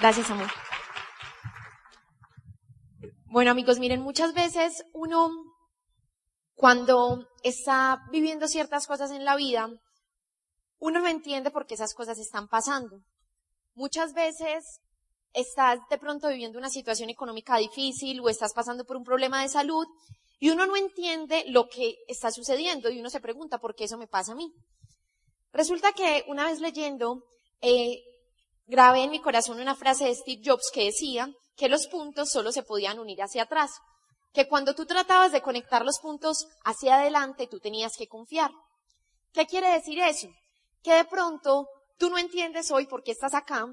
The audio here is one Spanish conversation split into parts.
Gracias, amor. Bueno, amigos, miren, muchas veces uno, cuando está viviendo ciertas cosas en la vida, uno no entiende por qué esas cosas están pasando. Muchas veces estás de pronto viviendo una situación económica difícil o estás pasando por un problema de salud y uno no entiende lo que está sucediendo y uno se pregunta por qué eso me pasa a mí. Resulta que una vez leyendo, eh, grabé en mi corazón una frase de Steve Jobs que decía que los puntos solo se podían unir hacia atrás, que cuando tú tratabas de conectar los puntos hacia adelante, tú tenías que confiar. ¿Qué quiere decir eso? Que de pronto tú no entiendes hoy por qué estás acá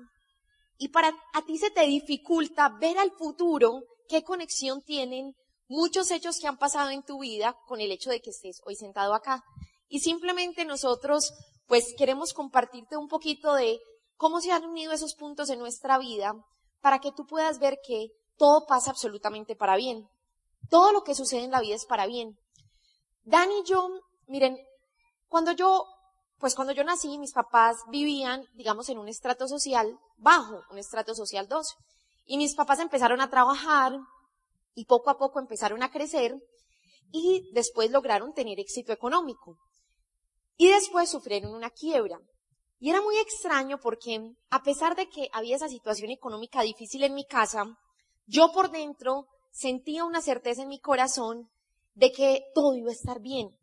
y para a ti se te dificulta ver al futuro qué conexión tienen muchos hechos que han pasado en tu vida con el hecho de que estés hoy sentado acá. Y simplemente nosotros pues queremos compartirte un poquito de cómo se han unido esos puntos en nuestra vida para que tú puedas ver que todo pasa absolutamente para bien. Todo lo que sucede en la vida es para bien. Dan y yo, miren, cuando yo, pues cuando yo nací, mis papás vivían, digamos, en un estrato social bajo, un estrato social 2. Y mis papás empezaron a trabajar y poco a poco empezaron a crecer y después lograron tener éxito económico. Y después sufrieron una quiebra. Y era muy extraño porque a pesar de que había esa situación económica difícil en mi casa, yo por dentro sentía una certeza en mi corazón de que todo iba a estar bien,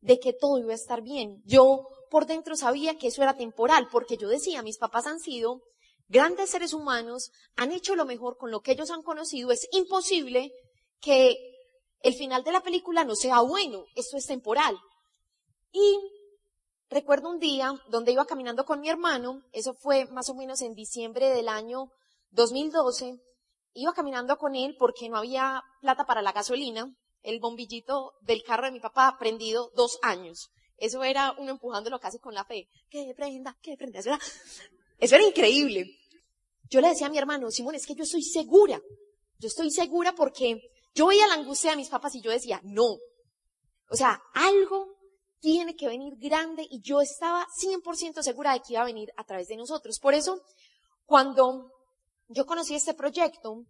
de que todo iba a estar bien. Yo por dentro sabía que eso era temporal, porque yo decía, mis papás han sido grandes seres humanos, han hecho lo mejor con lo que ellos han conocido, es imposible que el final de la película no sea bueno, esto es temporal. Y recuerdo un día donde iba caminando con mi hermano, eso fue más o menos en diciembre del año 2012, iba caminando con él porque no había plata para la gasolina, el bombillito del carro de mi papá prendido dos años. Eso era uno empujándolo casi con la fe. Que prenda, que prenda. Eso era, eso era increíble. Yo le decía a mi hermano, Simón, es que yo estoy segura. Yo estoy segura porque yo veía la angustia de mis papás y yo decía, no. O sea, algo tiene que venir grande y yo estaba 100% segura de que iba a venir a través de nosotros. Por eso, cuando yo conocí este proyecto,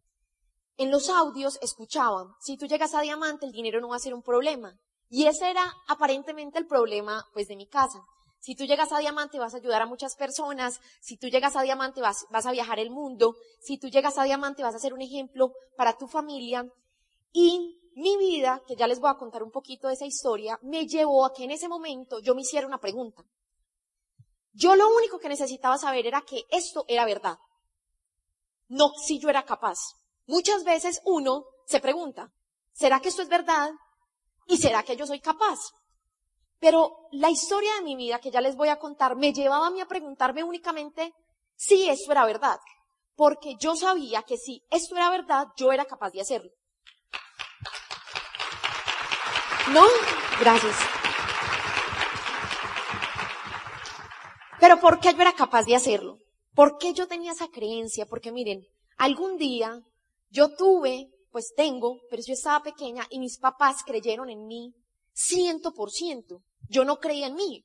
en los audios escuchaba, si tú llegas a diamante, el dinero no va a ser un problema. Y ese era aparentemente el problema, pues, de mi casa. Si tú llegas a diamante vas a ayudar a muchas personas, si tú llegas a diamante vas, vas a viajar el mundo, si tú llegas a diamante vas a ser un ejemplo para tu familia. Y mi vida, que ya les voy a contar un poquito de esa historia, me llevó a que en ese momento yo me hiciera una pregunta. Yo lo único que necesitaba saber era que esto era verdad. No si yo era capaz. Muchas veces uno se pregunta, ¿será que esto es verdad? ¿Y será que yo soy capaz? Pero la historia de mi vida que ya les voy a contar me llevaba a mí a preguntarme únicamente si esto era verdad. Porque yo sabía que si esto era verdad, yo era capaz de hacerlo. No, gracias. Pero ¿por qué yo era capaz de hacerlo? ¿Por qué yo tenía esa creencia? Porque miren, algún día yo tuve, pues tengo, pero yo estaba pequeña y mis papás creyeron en mí ciento por ciento. Yo no creía en mí.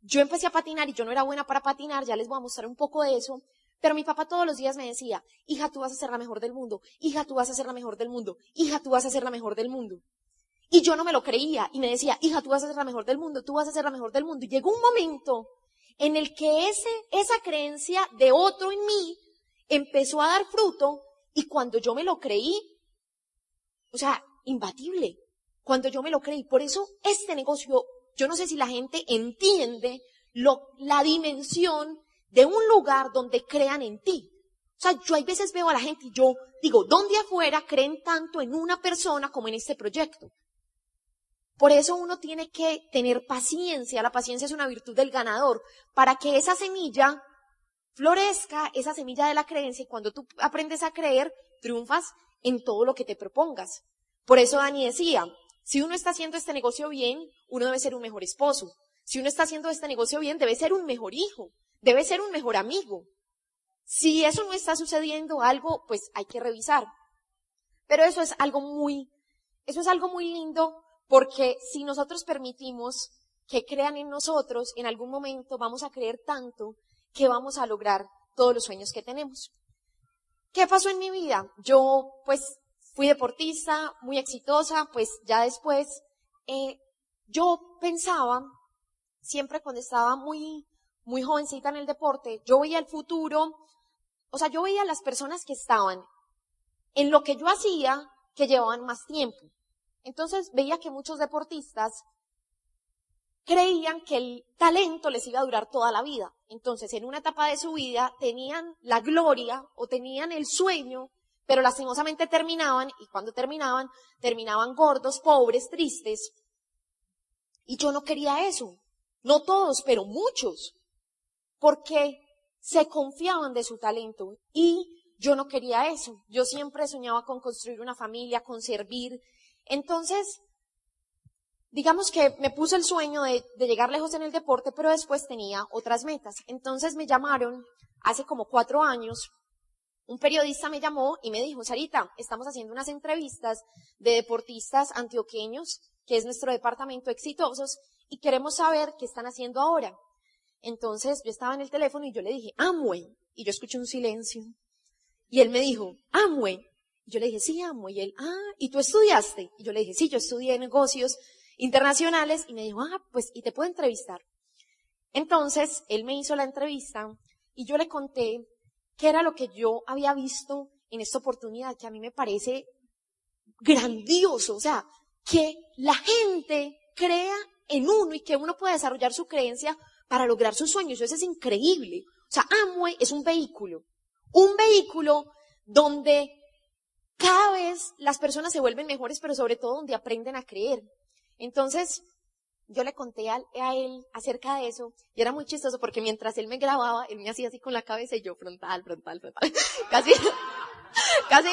Yo empecé a patinar y yo no era buena para patinar, ya les voy a mostrar un poco de eso. Pero mi papá todos los días me decía, hija, tú vas a ser la mejor del mundo, hija, tú vas a ser la mejor del mundo, hija, tú vas a ser la mejor del mundo. Y yo no me lo creía y me decía, hija, tú vas a ser la mejor del mundo, tú vas a ser la mejor del mundo. Y llegó un momento en el que ese, esa creencia de otro en mí empezó a dar fruto y cuando yo me lo creí, o sea, imbatible, cuando yo me lo creí. Por eso este negocio, yo no sé si la gente entiende lo, la dimensión de un lugar donde crean en ti. O sea, yo hay veces veo a la gente y yo digo, ¿dónde afuera creen tanto en una persona como en este proyecto? Por eso uno tiene que tener paciencia. La paciencia es una virtud del ganador. Para que esa semilla florezca, esa semilla de la creencia, y cuando tú aprendes a creer, triunfas en todo lo que te propongas. Por eso Dani decía, si uno está haciendo este negocio bien, uno debe ser un mejor esposo. Si uno está haciendo este negocio bien, debe ser un mejor hijo, debe ser un mejor amigo. Si eso no está sucediendo algo, pues hay que revisar. Pero eso es algo muy, eso es algo muy lindo porque si nosotros permitimos que crean en nosotros, en algún momento vamos a creer tanto que vamos a lograr todos los sueños que tenemos. ¿Qué pasó en mi vida? Yo, pues, fui deportista, muy exitosa, pues ya después, eh, yo pensaba, siempre cuando estaba muy, muy jovencita en el deporte, yo veía el futuro, o sea, yo veía las personas que estaban en lo que yo hacía, que llevaban más tiempo. Entonces veía que muchos deportistas creían que el talento les iba a durar toda la vida. Entonces, en una etapa de su vida tenían la gloria o tenían el sueño, pero lastimosamente terminaban, y cuando terminaban, terminaban gordos, pobres, tristes. Y yo no quería eso. No todos, pero muchos. Porque se confiaban de su talento. Y yo no quería eso. Yo siempre soñaba con construir una familia, con servir. Entonces, digamos que me puse el sueño de, llegar lejos en el deporte, pero después tenía otras metas. Entonces me llamaron hace como cuatro años. Un periodista me llamó y me dijo, Sarita, estamos haciendo unas entrevistas de deportistas antioqueños, que es nuestro departamento exitosos, y queremos saber qué están haciendo ahora. Entonces yo estaba en el teléfono y yo le dije, Amway. Y yo escuché un silencio. Y él me dijo, Amway. Yo le dije, sí, Amway. Y él, ah, ¿y tú estudiaste? Y yo le dije, sí, yo estudié negocios internacionales. Y me dijo, ah, pues, ¿y te puedo entrevistar? Entonces, él me hizo la entrevista y yo le conté qué era lo que yo había visto en esta oportunidad, que a mí me parece grandioso. O sea, que la gente crea en uno y que uno pueda desarrollar su creencia para lograr sus sueños. Eso es increíble. O sea, Amway es un vehículo un vehículo donde cada vez las personas se vuelven mejores, pero sobre todo donde aprenden a creer. Entonces, yo le conté a, él acerca de eso y era muy chistoso porque mientras él me grababa, él me hacía así con la cabeza y yo frontal, frontal, frontal. casi, casi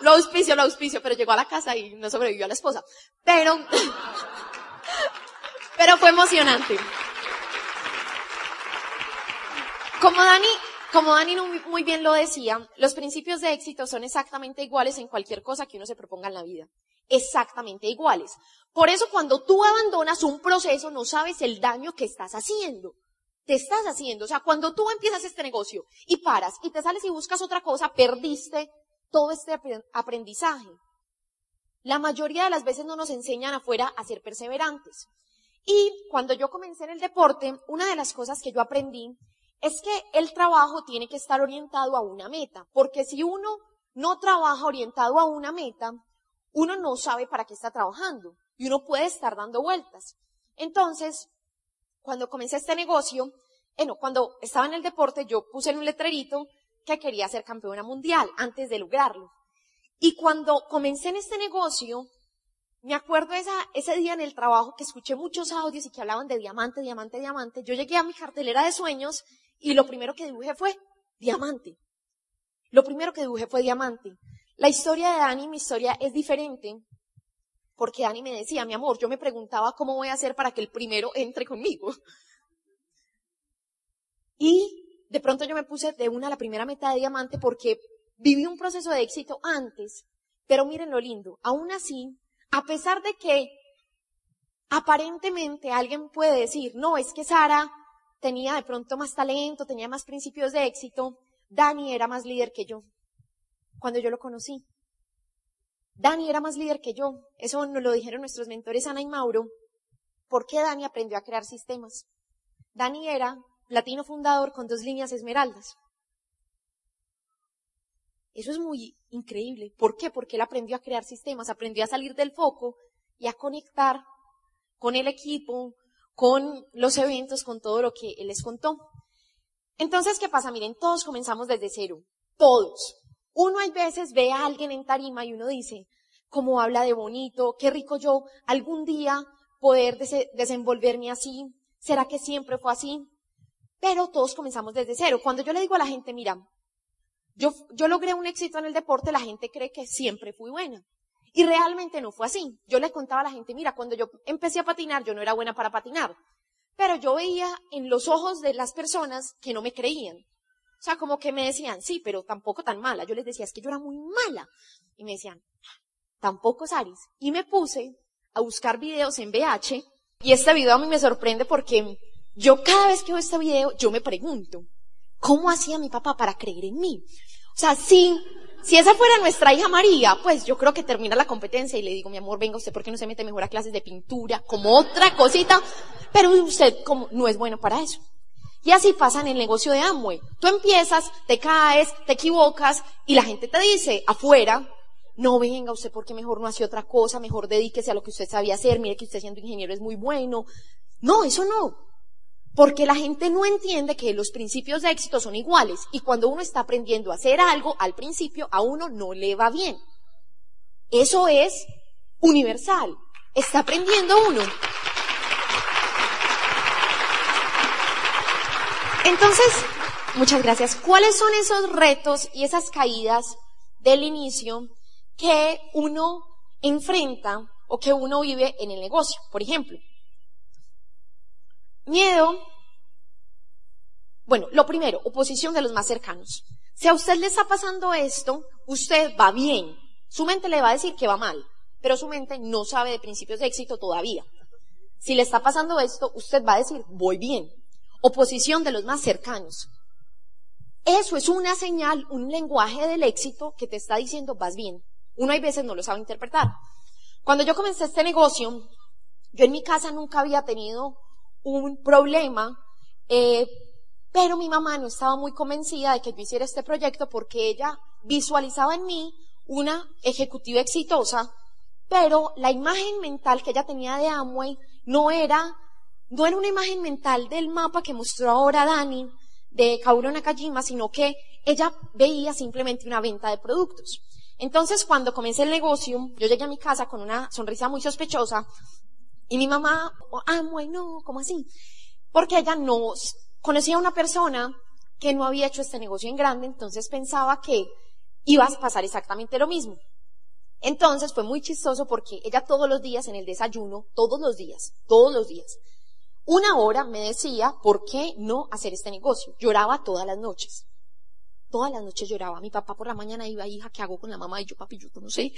lo auspicio, lo auspicio, pero llegó a la casa y no sobrevivió a la esposa. Pero, pero fue emocionante. Como Dani como Dani muy bien lo decía, los principios de éxito son exactamente iguales en cualquier cosa que uno se proponga en la vida. Exactamente iguales. Por eso cuando tú abandonas un proceso no sabes el daño que estás haciendo. Te estás haciendo. O sea, cuando tú empiezas este negocio y paras y te sales y buscas otra cosa, perdiste todo este aprendizaje. La mayoría de las veces no nos enseñan afuera a ser perseverantes. Y cuando yo comencé en el deporte, una de las cosas que yo aprendí es que el trabajo tiene que estar orientado a una meta, porque si uno no trabaja orientado a una meta, uno no sabe para qué está trabajando y uno puede estar dando vueltas. Entonces, cuando comencé este negocio, bueno, cuando estaba en el deporte, yo puse en un letrerito que quería ser campeona mundial antes de lograrlo. Y cuando comencé en este negocio, me acuerdo esa, ese día en el trabajo que escuché muchos audios y que hablaban de diamante, diamante, diamante. Yo llegué a mi cartelera de sueños y lo primero que dibujé fue diamante. Lo primero que dibujé fue diamante. La historia de Dani, mi historia es diferente, porque Dani me decía, mi amor, yo me preguntaba cómo voy a hacer para que el primero entre conmigo. Y de pronto yo me puse de una la primera meta de diamante porque viví un proceso de éxito antes. Pero miren lo lindo, aún así, a pesar de que aparentemente alguien puede decir, no, es que Sara tenía de pronto más talento, tenía más principios de éxito, Dani era más líder que yo, cuando yo lo conocí. Dani era más líder que yo. Eso nos lo dijeron nuestros mentores Ana y Mauro. ¿Por qué Dani aprendió a crear sistemas? Dani era latino fundador con dos líneas esmeraldas. Eso es muy increíble. ¿Por qué? Porque él aprendió a crear sistemas, aprendió a salir del foco y a conectar con el equipo, con los eventos, con todo lo que él les contó. Entonces, ¿qué pasa? Miren, todos comenzamos desde cero. Todos. Uno hay veces ve a alguien en tarima y uno dice, cómo habla de bonito, qué rico yo algún día poder desenvolverme así. ¿Será que siempre fue así? Pero todos comenzamos desde cero. Cuando yo le digo a la gente, mira, yo, yo logré un éxito en el deporte, la gente cree que siempre fui buena. Y realmente no fue así. Yo le contaba a la gente, mira, cuando yo empecé a patinar, yo no era buena para patinar. Pero yo veía en los ojos de las personas que no me creían. O sea, como que me decían, sí, pero tampoco tan mala. Yo les decía, es que yo era muy mala. Y me decían, tampoco Saris. Y me puse a buscar videos en VH. Y este video a mí me sorprende porque yo cada vez que veo este video, yo me pregunto, ¿cómo hacía mi papá para creer en mí? O sea, si, si esa fuera nuestra hija María, pues yo creo que termina la competencia y le digo, mi amor, venga usted, ¿por qué no se mete mejor a clases de pintura? Como otra cosita. Pero usted como, no es bueno para eso. Y así pasa en el negocio de Amway. Tú empiezas, te caes, te equivocas y la gente te dice afuera, no venga usted porque mejor no hace otra cosa, mejor dedíquese a lo que usted sabía hacer, mire que usted siendo ingeniero es muy bueno. No, eso no. Porque la gente no entiende que los principios de éxito son iguales y cuando uno está aprendiendo a hacer algo, al principio a uno no le va bien. Eso es universal. Está aprendiendo uno. Entonces, muchas gracias. ¿Cuáles son esos retos y esas caídas del inicio que uno enfrenta o que uno vive en el negocio. Por ejemplo, miedo. Bueno, lo primero, oposición de los más cercanos. Si a usted le está pasando esto, usted va bien. Su mente le va a decir que va mal, pero su mente no sabe de principios de éxito todavía. Si le está pasando esto, usted va a decir, voy bien. Oposición de los más cercanos. Eso es una señal, un lenguaje del éxito que te está diciendo, vas bien. Uno hay veces no lo sabe interpretar. Cuando yo comencé este negocio, yo en mi casa nunca había tenido un problema, eh, pero mi mamá no estaba muy convencida de que yo hiciera este proyecto porque ella visualizaba en mí una ejecutiva exitosa, pero la imagen mental que ella tenía de Amway no era, no era una imagen mental del mapa que mostró ahora Dani de Kaoru Nakajima, sino que ella veía simplemente una venta de productos. Entonces, cuando comencé el negocio, yo llegué a mi casa con una sonrisa muy sospechosa y mi mamá, ah, bueno, ¿cómo así? Porque ella no conocía a una persona que no había hecho este negocio en grande, entonces pensaba que iba a pasar exactamente lo mismo. Entonces fue muy chistoso porque ella todos los días en el desayuno, todos los días, todos los días, una hora me decía por qué no hacer este negocio. Lloraba todas las noches. Todas las noches lloraba. Mi papá por la mañana iba, hija, ¿qué hago con la mamá? Y yo, papi, yo no sé.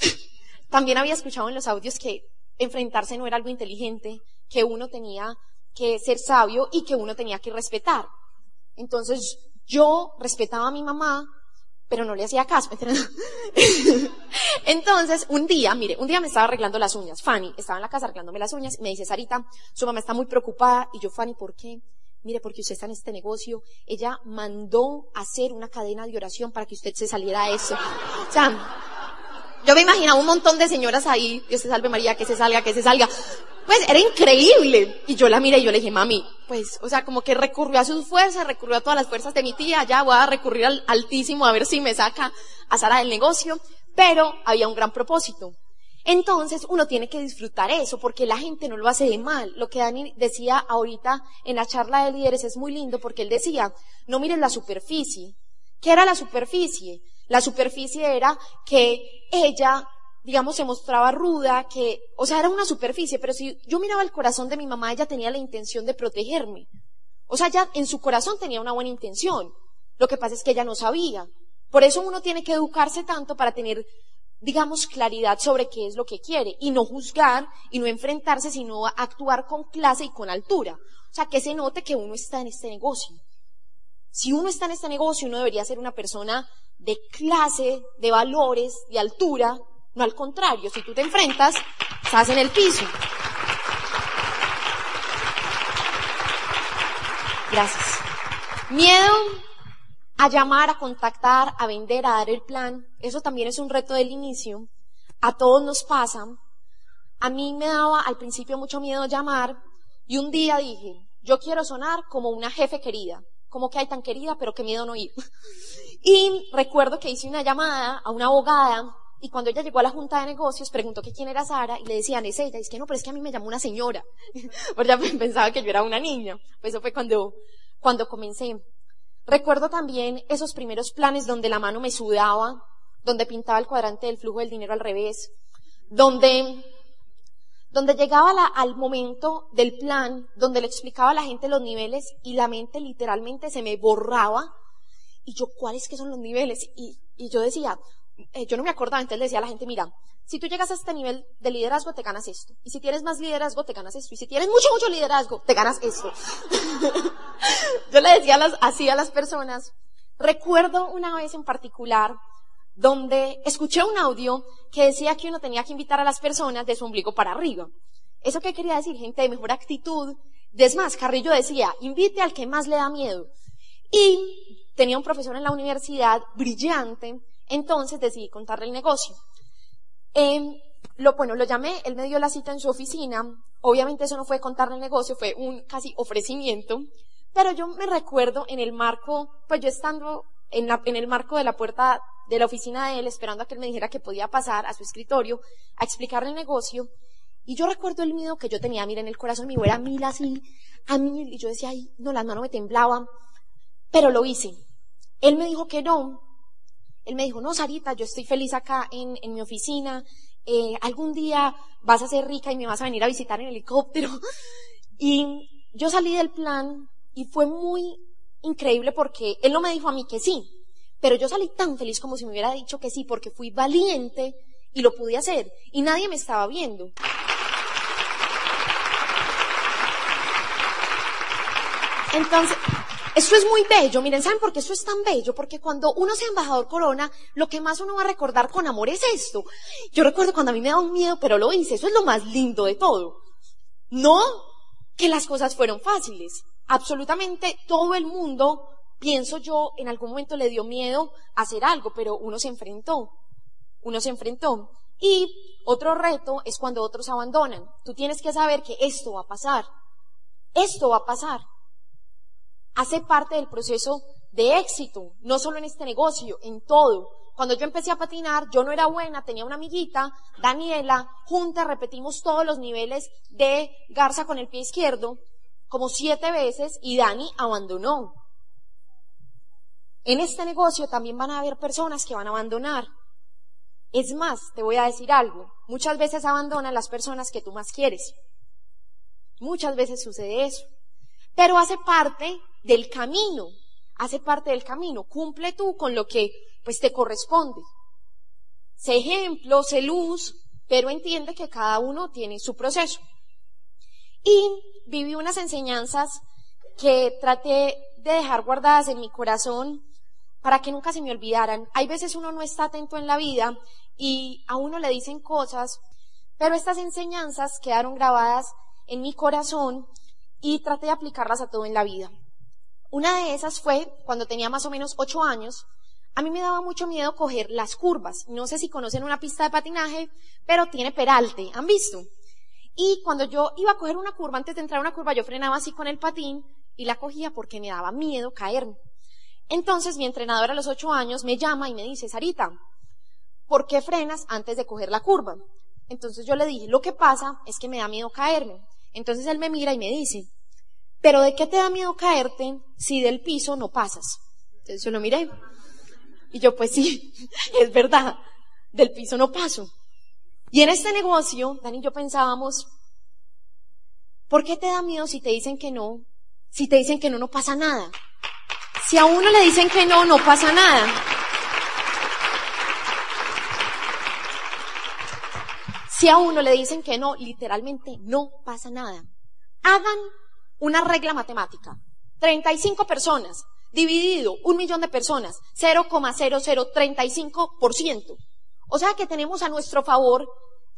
También había escuchado en los audios que enfrentarse no era algo inteligente, que uno tenía que ser sabio y que uno tenía que respetar. Entonces, yo respetaba a mi mamá, pero no le hacía caso. Entonces, un día, mire, un día me estaba arreglando las uñas. Fanny estaba en la casa arreglándome las uñas y me dice, Sarita, su mamá está muy preocupada. Y yo, Fanny, ¿por qué? mire, porque usted está en este negocio, ella mandó hacer una cadena de oración para que usted se saliera a eso. O sea, yo me imaginaba un montón de señoras ahí, Dios se salve María, que se salga, que se salga. Pues era increíble. Y yo la miré y yo le dije, mami, pues, o sea, como que recurrió a sus fuerzas, recurrió a todas las fuerzas de mi tía, ya voy a recurrir al altísimo a ver si me saca a Sara del negocio. Pero había un gran propósito. Entonces uno tiene que disfrutar eso porque la gente no lo hace de mal. Lo que Dani decía ahorita en la charla de líderes es muy lindo porque él decía, no miren la superficie. ¿Qué era la superficie? La superficie era que ella, digamos, se mostraba ruda, que, o sea, era una superficie, pero si yo miraba el corazón de mi mamá, ella tenía la intención de protegerme. O sea, ya en su corazón tenía una buena intención. Lo que pasa es que ella no sabía. Por eso uno tiene que educarse tanto para tener digamos, claridad sobre qué es lo que quiere y no juzgar y no enfrentarse, sino actuar con clase y con altura. O sea, que se note que uno está en este negocio. Si uno está en este negocio, uno debería ser una persona de clase, de valores, de altura, no al contrario, si tú te enfrentas, estás en el piso. Gracias. Miedo a llamar, a contactar, a vender, a dar el plan. Eso también es un reto del inicio. A todos nos pasa. A mí me daba al principio mucho miedo llamar y un día dije, yo quiero sonar como una jefe querida. Como que hay tan querida, pero qué miedo no ir. Y recuerdo que hice una llamada a una abogada y cuando ella llegó a la junta de negocios preguntó que quién era Sara y le decían, es ella. Y es que no, pero es que a mí me llamó una señora. Porque pensaba que yo era una niña. Pues eso fue cuando, cuando comencé. Recuerdo también esos primeros planes donde la mano me sudaba, donde pintaba el cuadrante del flujo del dinero al revés, donde, donde llegaba al momento del plan, donde le explicaba a la gente los niveles y la mente literalmente se me borraba. Y yo, ¿cuáles que son los niveles? Y, y yo decía, eh, yo no me acordaba, entonces le decía a la gente, mira, si tú llegas a este nivel de liderazgo, te ganas esto. Y si tienes más liderazgo, te ganas esto. Y si tienes mucho, mucho liderazgo, te ganas esto. yo le decía así a las personas. Recuerdo una vez en particular donde escuché un audio que decía que uno tenía que invitar a las personas de su ombligo para arriba. ¿Eso qué quería decir? Gente de mejor actitud. Es más, Carrillo decía, invite al que más le da miedo. Y tenía un profesor en la universidad brillante, entonces decidí contarle el negocio. Eh, lo, bueno, lo llamé, él me dio la cita en su oficina. Obviamente eso no fue contarle el negocio, fue un casi ofrecimiento. Pero yo me recuerdo en el marco, pues yo estando en, la, en el marco de la puerta de la oficina de él, esperando a que él me dijera que podía pasar a su escritorio a explicarle el negocio. Y yo recuerdo el miedo que yo tenía, mira, en el corazón mío era mil así, a mil, y yo decía, ay, no, las manos me temblaban, pero lo hice. Él me dijo que no. Él me dijo, no, Sarita, yo estoy feliz acá en, mi oficina, eh, algún día vas a ser rica y me vas a venir a visitar en helicóptero. Y yo salí del plan y fue muy increíble porque él no me dijo a mí que sí, pero yo salí tan feliz como si me hubiera dicho que sí, porque fui valiente y lo pude hacer. Y nadie me estaba viendo. Entonces, esto es muy bello. Miren, ¿saben por qué esto es tan bello? Porque cuando uno sea embajador corona, lo que más uno va a recordar con amor es esto. Yo recuerdo cuando a mí me daba un miedo, pero lo hice. Eso es lo más lindo de todo. No que las cosas fueron fáciles. Absolutamente todo el mundo pienso yo, en algún momento le dio miedo hacer algo, pero uno se enfrentó. Uno se enfrentó. Y otro reto es cuando otros abandonan. Tú tienes que saber que esto va a pasar. Esto va a pasar. Hace parte del proceso de éxito, no solo en este negocio, en todo. Cuando yo empecé a patinar, yo no era buena, tenía una amiguita, Daniela, juntas repetimos todos los niveles de garza con el pie izquierdo, como siete veces, y Dani abandonó. En este negocio también van a haber personas que van a abandonar. Es más, te voy a decir algo. Muchas veces abandonan las personas que tú más quieres. Muchas veces sucede eso. Pero hace parte del camino. Hace parte del camino. Cumple tú con lo que pues te corresponde. Sé ejemplo, sé luz, pero entiende que cada uno tiene su proceso. Y viví unas enseñanzas que traté de dejar guardadas en mi corazón para que nunca se me olvidaran. Hay veces uno no está atento en la vida y a uno le dicen cosas, pero estas enseñanzas quedaron grabadas en mi corazón y traté de aplicarlas a todo en la vida. Una de esas fue cuando tenía más o menos ocho años. A mí me daba mucho miedo coger las curvas. No sé si conocen una pista de patinaje, pero tiene peralte. ¿Han visto? Y cuando yo iba a coger una curva, antes de entrar a una curva, yo frenaba así con el patín y la cogía porque me daba miedo caerme. Entonces mi entrenador a los ocho años me llama y me dice, Sarita, ¿por qué frenas antes de coger la curva? Entonces yo le dije, lo que pasa es que me da miedo caerme. Entonces él me mira y me dice, pero ¿de qué te da miedo caerte si del piso no pasas? Entonces yo lo miré. Y yo, pues sí, es verdad, del piso no paso. Y en este negocio, Dani y yo pensábamos, ¿por qué te da miedo si te dicen que no? Si te dicen que no, no pasa nada. Si a uno le dicen que no, no pasa nada. Si a uno le dicen que no, literalmente no pasa nada. Hagan una regla matemática. 35 personas dividido un millón de personas, 0,0035%. O sea que tenemos a nuestro favor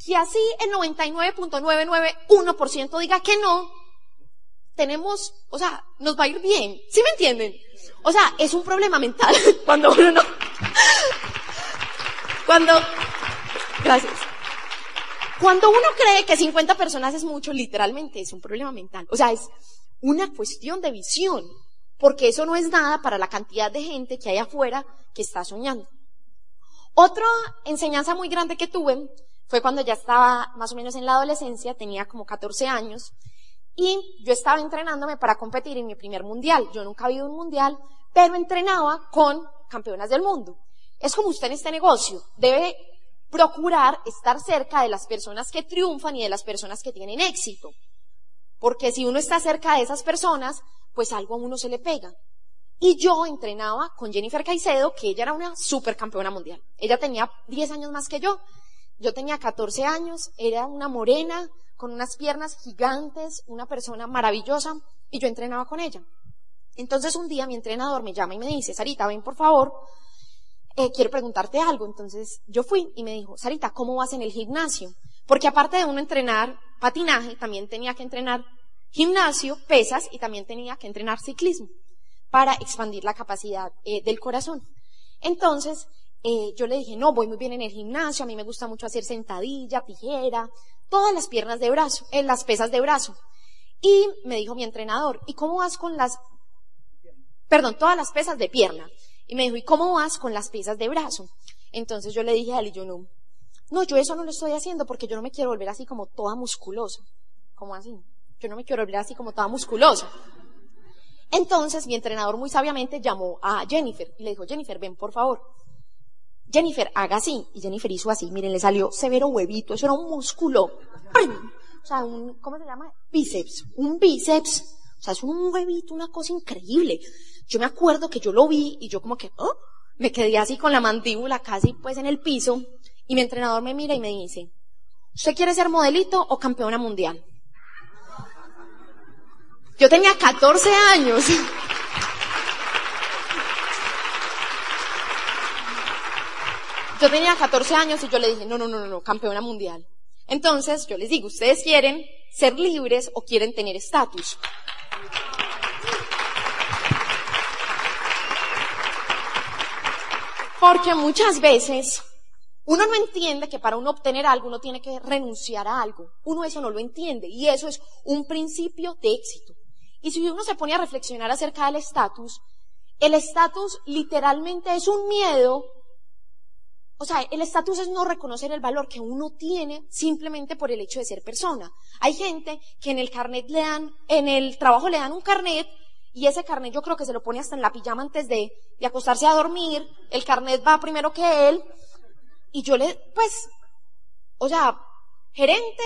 que así el 99.991% diga que no, tenemos, o sea, nos va a ir bien. ¿Sí me entienden? O sea, es un problema mental cuando uno no. Cuando. Gracias. Cuando uno cree que 50 personas es mucho, literalmente es un problema mental. O sea, es una cuestión de visión. Porque eso no es nada para la cantidad de gente que hay afuera que está soñando. Otra enseñanza muy grande que tuve fue cuando ya estaba más o menos en la adolescencia, tenía como 14 años, y yo estaba entrenándome para competir en mi primer mundial. Yo nunca había ido a un mundial, pero entrenaba con campeonas del mundo. Es como usted en este negocio, debe procurar estar cerca de las personas que triunfan y de las personas que tienen éxito. Porque si uno está cerca de esas personas, pues algo a uno se le pega. Y yo entrenaba con Jennifer Caicedo, que ella era una supercampeona mundial. Ella tenía 10 años más que yo. Yo tenía 14 años, era una morena, con unas piernas gigantes, una persona maravillosa, y yo entrenaba con ella. Entonces un día mi entrenador me llama y me dice, Sarita, ven por favor, eh, quiero preguntarte algo. Entonces yo fui y me dijo, Sarita, ¿cómo vas en el gimnasio? Porque aparte de uno entrenar patinaje, también tenía que entrenar gimnasio, pesas y también tenía que entrenar ciclismo para expandir la capacidad eh, del corazón. Entonces, eh, yo le dije, no, voy muy bien en el gimnasio, a mí me gusta mucho hacer sentadilla, tijera, todas las piernas de brazo, en las pesas de brazo. Y me dijo mi entrenador, ¿y cómo vas con las, perdón, todas las pesas de pierna? Y me dijo, ¿y cómo vas con las pesas de brazo? Entonces yo le dije a él, yo no, no, yo eso no lo estoy haciendo porque yo no me quiero volver así como toda musculosa. ¿Cómo así? Yo no me quiero volver así como toda musculosa. Entonces mi entrenador muy sabiamente llamó a Jennifer y le dijo, Jennifer, ven por favor. Jennifer, haga así. Y Jennifer hizo así. Miren, le salió severo huevito. Eso era un músculo. O sea, un, ¿cómo se llama? Bíceps. Un bíceps. O sea, es un huevito, una cosa increíble. Yo me acuerdo que yo lo vi y yo como que, ¿oh? Me quedé así con la mandíbula casi pues en el piso. Y mi entrenador me mira y me dice, ¿usted quiere ser modelito o campeona mundial? Yo tenía 14 años. Yo tenía 14 años y yo le dije, no, no, no, no, campeona mundial. Entonces yo les digo, ¿ustedes quieren ser libres o quieren tener estatus? Porque muchas veces uno no entiende que para uno obtener algo uno tiene que renunciar a algo. Uno eso no lo entiende y eso es un principio de éxito. Y si uno se pone a reflexionar acerca del estatus, el estatus literalmente es un miedo. O sea, el estatus es no reconocer el valor que uno tiene simplemente por el hecho de ser persona. Hay gente que en el carnet le dan, en el trabajo le dan un carnet y ese carnet yo creo que se lo pone hasta en la pijama antes de, de acostarse a dormir. El carnet va primero que él. Y yo le, pues, o sea, gerente,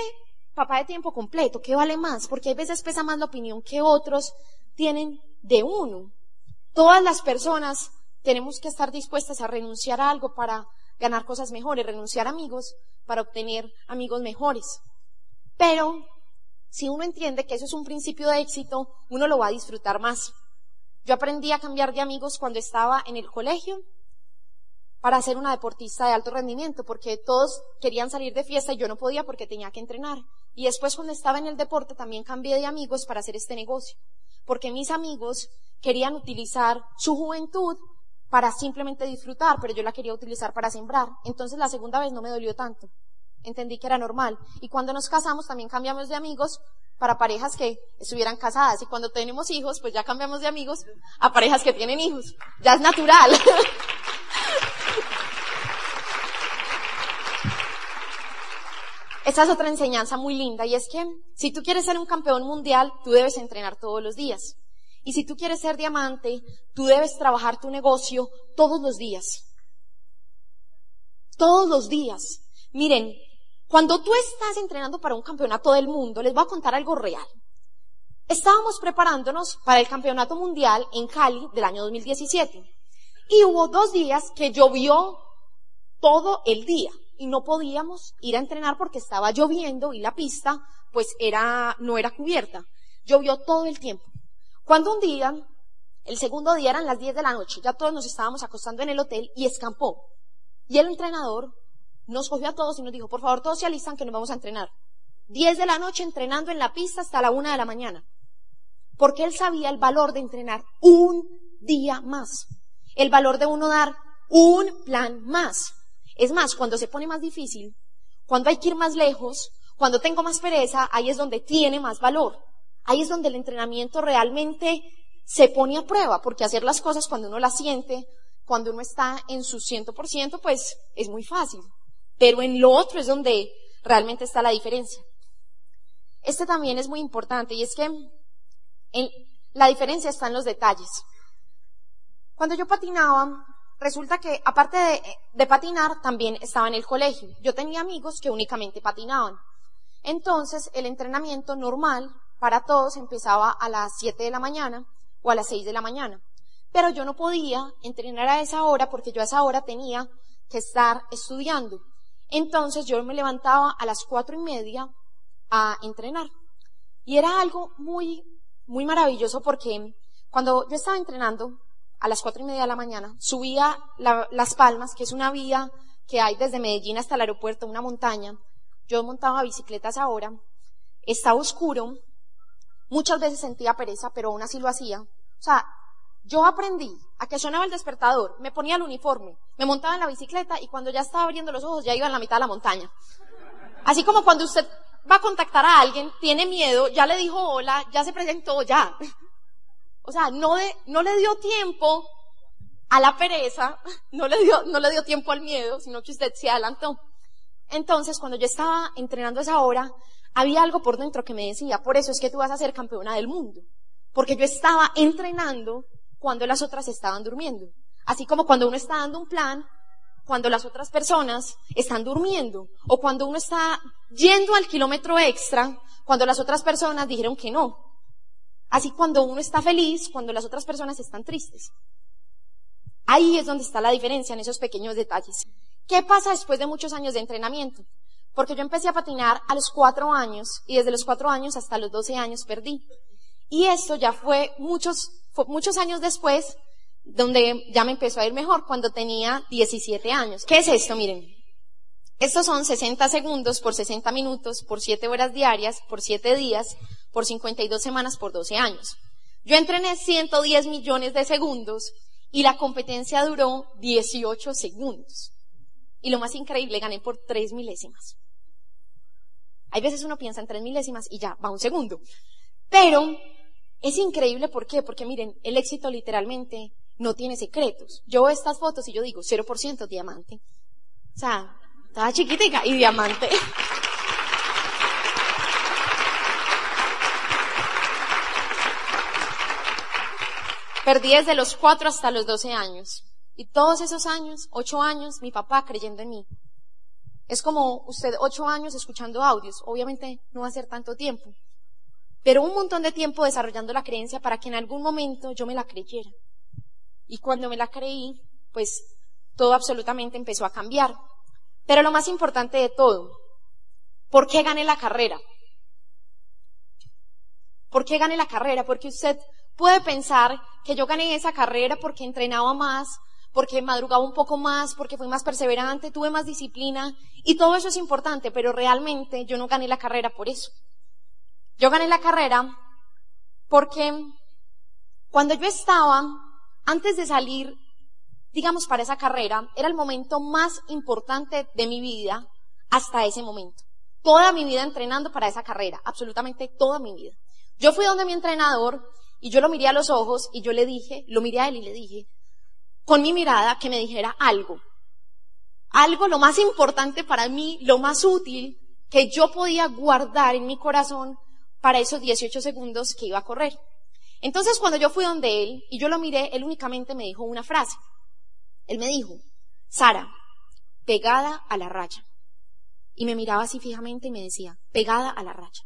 papá de tiempo completo, ¿qué vale más? Porque hay veces pesa más la opinión que otros tienen de uno. Todas las personas tenemos que estar dispuestas a renunciar a algo para ganar cosas mejores, renunciar a amigos para obtener amigos mejores. Pero si uno entiende que eso es un principio de éxito, uno lo va a disfrutar más. Yo aprendí a cambiar de amigos cuando estaba en el colegio para ser una deportista de alto rendimiento, porque todos querían salir de fiesta y yo no podía porque tenía que entrenar. Y después cuando estaba en el deporte también cambié de amigos para hacer este negocio, porque mis amigos querían utilizar su juventud para simplemente disfrutar, pero yo la quería utilizar para sembrar. Entonces la segunda vez no me dolió tanto. Entendí que era normal. Y cuando nos casamos también cambiamos de amigos para parejas que estuvieran casadas. Y cuando tenemos hijos, pues ya cambiamos de amigos a parejas que tienen hijos. Ya es natural. Esta es otra enseñanza muy linda y es que si tú quieres ser un campeón mundial, tú debes entrenar todos los días. Y si tú quieres ser diamante, tú debes trabajar tu negocio todos los días. Todos los días. Miren, cuando tú estás entrenando para un campeonato del mundo, les voy a contar algo real. Estábamos preparándonos para el campeonato mundial en Cali del año 2017. Y hubo dos días que llovió todo el día y no podíamos ir a entrenar porque estaba lloviendo y la pista pues era, no era cubierta. Llovió todo el tiempo. Cuando un día, el segundo día eran las 10 de la noche, ya todos nos estábamos acostando en el hotel y escampó. Y el entrenador nos cogió a todos y nos dijo, por favor todos se alistan que nos vamos a entrenar. 10 de la noche entrenando en la pista hasta la una de la mañana. Porque él sabía el valor de entrenar un día más. El valor de uno dar un plan más. Es más, cuando se pone más difícil, cuando hay que ir más lejos, cuando tengo más pereza, ahí es donde tiene más valor. Ahí es donde el entrenamiento realmente se pone a prueba, porque hacer las cosas cuando uno las siente, cuando uno está en su ciento por ciento, pues es muy fácil. Pero en lo otro es donde realmente está la diferencia. Este también es muy importante y es que la diferencia está en los detalles. Cuando yo patinaba, resulta que aparte de, patinar, también estaba en el colegio. Yo tenía amigos que únicamente patinaban. Entonces, el entrenamiento normal para todos empezaba a las 7 de la mañana o a las 6 de la mañana. Pero yo no podía entrenar a esa hora porque yo a esa hora tenía que estar estudiando. Entonces yo me levantaba a las cuatro y media a entrenar. Y era algo muy, muy maravilloso porque cuando yo estaba entrenando a las cuatro y media de la mañana, subía Las Palmas, que es una vía que hay desde Medellín hasta el aeropuerto, una montaña. Yo montaba bicicletas ahora, estaba oscuro, muchas veces sentía pereza, pero aún así lo hacía. O sea, yo aprendí a que sonaba el despertador, me ponía el uniforme, me montaba en la bicicleta y cuando ya estaba abriendo los ojos ya iba en la mitad de la montaña. Así como cuando usted va a contactar a alguien, tiene miedo, ya le dijo hola, ya se presentó, ya. O sea, no, le dio tiempo a la pereza, no le dio, no le dio tiempo al miedo, sino que usted se adelantó. Entonces, cuando yo estaba entrenando esa hora, había algo por dentro que me decía, por eso es que tú vas a ser campeona del mundo. Porque yo estaba entrenando cuando las otras estaban durmiendo. Así como cuando uno está dando un plan, cuando las otras personas están durmiendo. O cuando uno está yendo al kilómetro extra, cuando las otras personas dijeron que no. Así cuando uno está feliz, cuando las otras personas están tristes. Ahí es donde está la diferencia en esos pequeños detalles. ¿Qué pasa después de muchos años de entrenamiento? Porque yo empecé a patinar a los cuatro años y desde los cuatro años hasta los doce años perdí. Y esto ya fue muchos, muchos años después donde ya me empezó a ir mejor cuando tenía 17 años. ¿Qué es esto? Miren. Estos son 60 segundos por 60 minutos por 7 horas diarias por 7 días por 52 semanas por 12 años. Yo entrené 110 millones de segundos y la competencia duró 18 segundos. Y lo más increíble, gané por 3 milésimas. Hay veces uno piensa en 3 milésimas y ya va un segundo. Pero es increíble, ¿por qué? Porque miren, el éxito literalmente no tiene secretos. Yo veo estas fotos y yo digo, 0% diamante. O sea, estaba chiquitica y diamante. Perdí desde los 4 hasta los 12 años. Y todos esos años, 8 años, mi papá creyendo en mí. Es como usted 8 años escuchando audios. Obviamente no va a ser tanto tiempo. Pero un montón de tiempo desarrollando la creencia para que en algún momento yo me la creyera. Y cuando me la creí, pues todo absolutamente empezó a cambiar. Pero lo más importante de todo, ¿por qué gané la carrera? ¿Por qué gané la carrera? Porque usted puede pensar que yo gané esa carrera porque entrenaba más, porque madrugaba un poco más, porque fui más perseverante, tuve más disciplina, y todo eso es importante, pero realmente yo no gané la carrera por eso. Yo gané la carrera porque cuando yo estaba, antes de salir, digamos, para esa carrera, era el momento más importante de mi vida hasta ese momento. Toda mi vida entrenando para esa carrera, absolutamente toda mi vida. Yo fui donde mi entrenador y yo lo miré a los ojos y yo le dije, lo miré a él y le dije, con mi mirada, que me dijera algo. Algo lo más importante para mí, lo más útil que yo podía guardar en mi corazón para esos 18 segundos que iba a correr. Entonces cuando yo fui donde él y yo lo miré, él únicamente me dijo una frase. Él me dijo, Sara, pegada a la raya. Y me miraba así fijamente y me decía, pegada a la raya.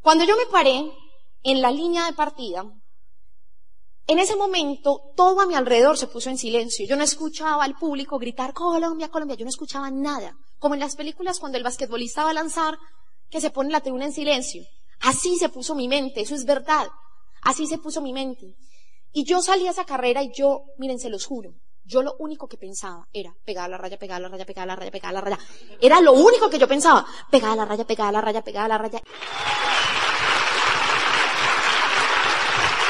Cuando yo me paré en la línea de partida, en ese momento todo a mi alrededor se puso en silencio. Yo no escuchaba al público gritar Colombia, Colombia. Yo no escuchaba nada. Como en las películas cuando el basquetbolista va a lanzar, que se pone la tribuna en silencio. Así se puso mi mente, eso es verdad. Así se puso mi mente. Y yo salí a esa carrera y yo, miren, se los juro, yo lo único que pensaba era pegar la raya, pegar la raya, pegar la raya, pegar la raya. Era lo único que yo pensaba. Pegar la raya, pegar la raya, pegar la raya.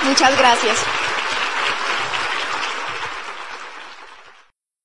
Muchas gracias.